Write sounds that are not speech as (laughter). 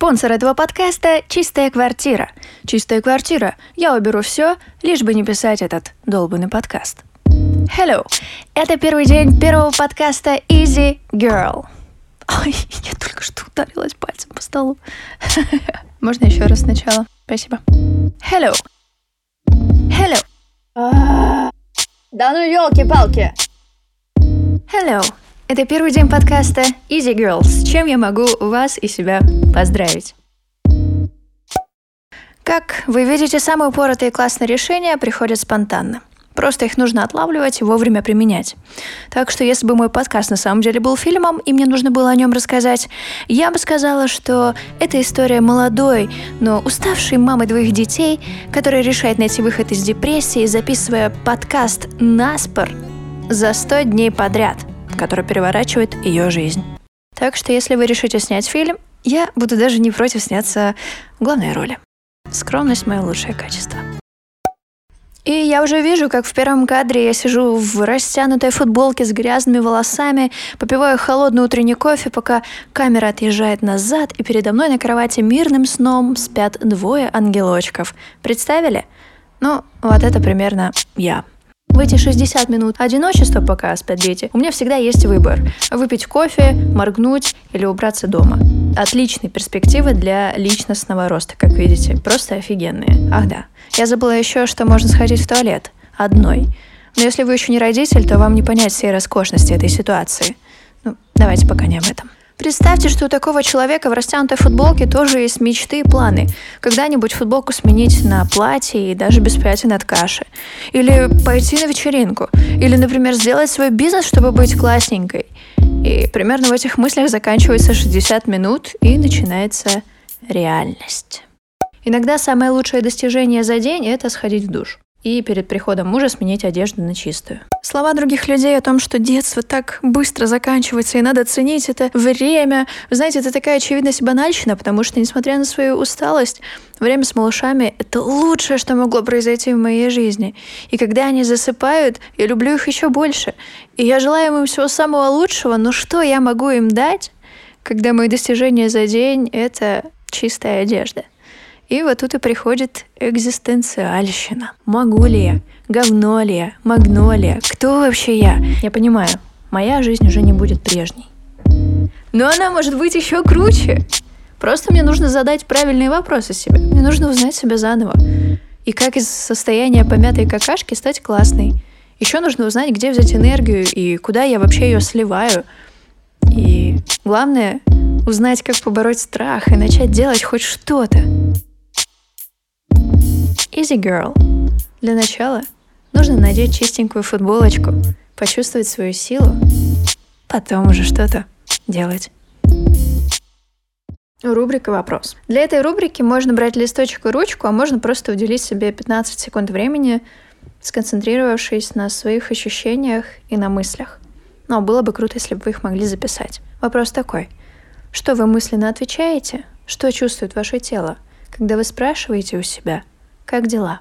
Спонсор этого подкаста – «Чистая квартира». «Чистая квартира» – я уберу все, лишь бы не писать этот долбанный подкаст. Hello! Это первый день первого подкаста Easy Girl. Ой, (laughs) я только что ударилась пальцем по столу. (laughs) Можно еще раз сначала? Спасибо. Hello. Hello. Да ну елки-палки! Hello. Это первый день подкаста Easy Girls, чем я могу вас и себя поздравить. Как вы видите, самые упоротые классные решения приходят спонтанно. Просто их нужно отлавливать и вовремя применять. Так что если бы мой подкаст на самом деле был фильмом, и мне нужно было о нем рассказать, я бы сказала, что это история молодой, но уставшей мамы двоих детей, которая решает найти выход из депрессии, записывая подкаст «Наспор» за 100 дней подряд – который переворачивает ее жизнь. Так что если вы решите снять фильм, я буду даже не против сняться в главной роли. Скромность – мое лучшее качество. И я уже вижу, как в первом кадре я сижу в растянутой футболке с грязными волосами, попиваю холодный утренний кофе, пока камера отъезжает назад, и передо мной на кровати мирным сном спят двое ангелочков. Представили? Ну, вот это примерно я. В эти 60 минут одиночества, пока спят дети, у меня всегда есть выбор. Выпить кофе, моргнуть или убраться дома. Отличные перспективы для личностного роста, как видите. Просто офигенные. Ах да. Я забыла еще, что можно сходить в туалет. Одной. Но если вы еще не родитель, то вам не понять всей роскошности этой ситуации. Ну, давайте пока не об этом. Представьте, что у такого человека в растянутой футболке тоже есть мечты и планы. Когда-нибудь футболку сменить на платье и даже без пятен от каши. Или пойти на вечеринку. Или, например, сделать свой бизнес, чтобы быть классненькой. И примерно в этих мыслях заканчивается 60 минут и начинается реальность. Иногда самое лучшее достижение за день – это сходить в душ и перед приходом мужа сменить одежду на чистую. Слова других людей о том, что детство так быстро заканчивается и надо ценить это время. Знаете, это такая очевидность банальщина, потому что, несмотря на свою усталость, время с малышами — это лучшее, что могло произойти в моей жизни. И когда они засыпают, я люблю их еще больше. И я желаю им всего самого лучшего, но что я могу им дать, когда мои достижения за день — это чистая одежда? И вот тут и приходит экзистенциальщина. Могу ли я? Говно ли я? Магнолия? Кто вообще я? Я понимаю, моя жизнь уже не будет прежней. Но она может быть еще круче. Просто мне нужно задать правильные вопросы себе. Мне нужно узнать себя заново. И как из состояния помятой какашки стать классной. Еще нужно узнать, где взять энергию и куда я вообще ее сливаю. И главное, узнать, как побороть страх и начать делать хоть что-то. Easy Girl. Для начала нужно надеть чистенькую футболочку, почувствовать свою силу, потом уже что-то делать. Рубрика «Вопрос». Для этой рубрики можно брать листочек и ручку, а можно просто уделить себе 15 секунд времени, сконцентрировавшись на своих ощущениях и на мыслях. Но было бы круто, если бы вы их могли записать. Вопрос такой. Что вы мысленно отвечаете? Что чувствует ваше тело, когда вы спрашиваете у себя – как дела?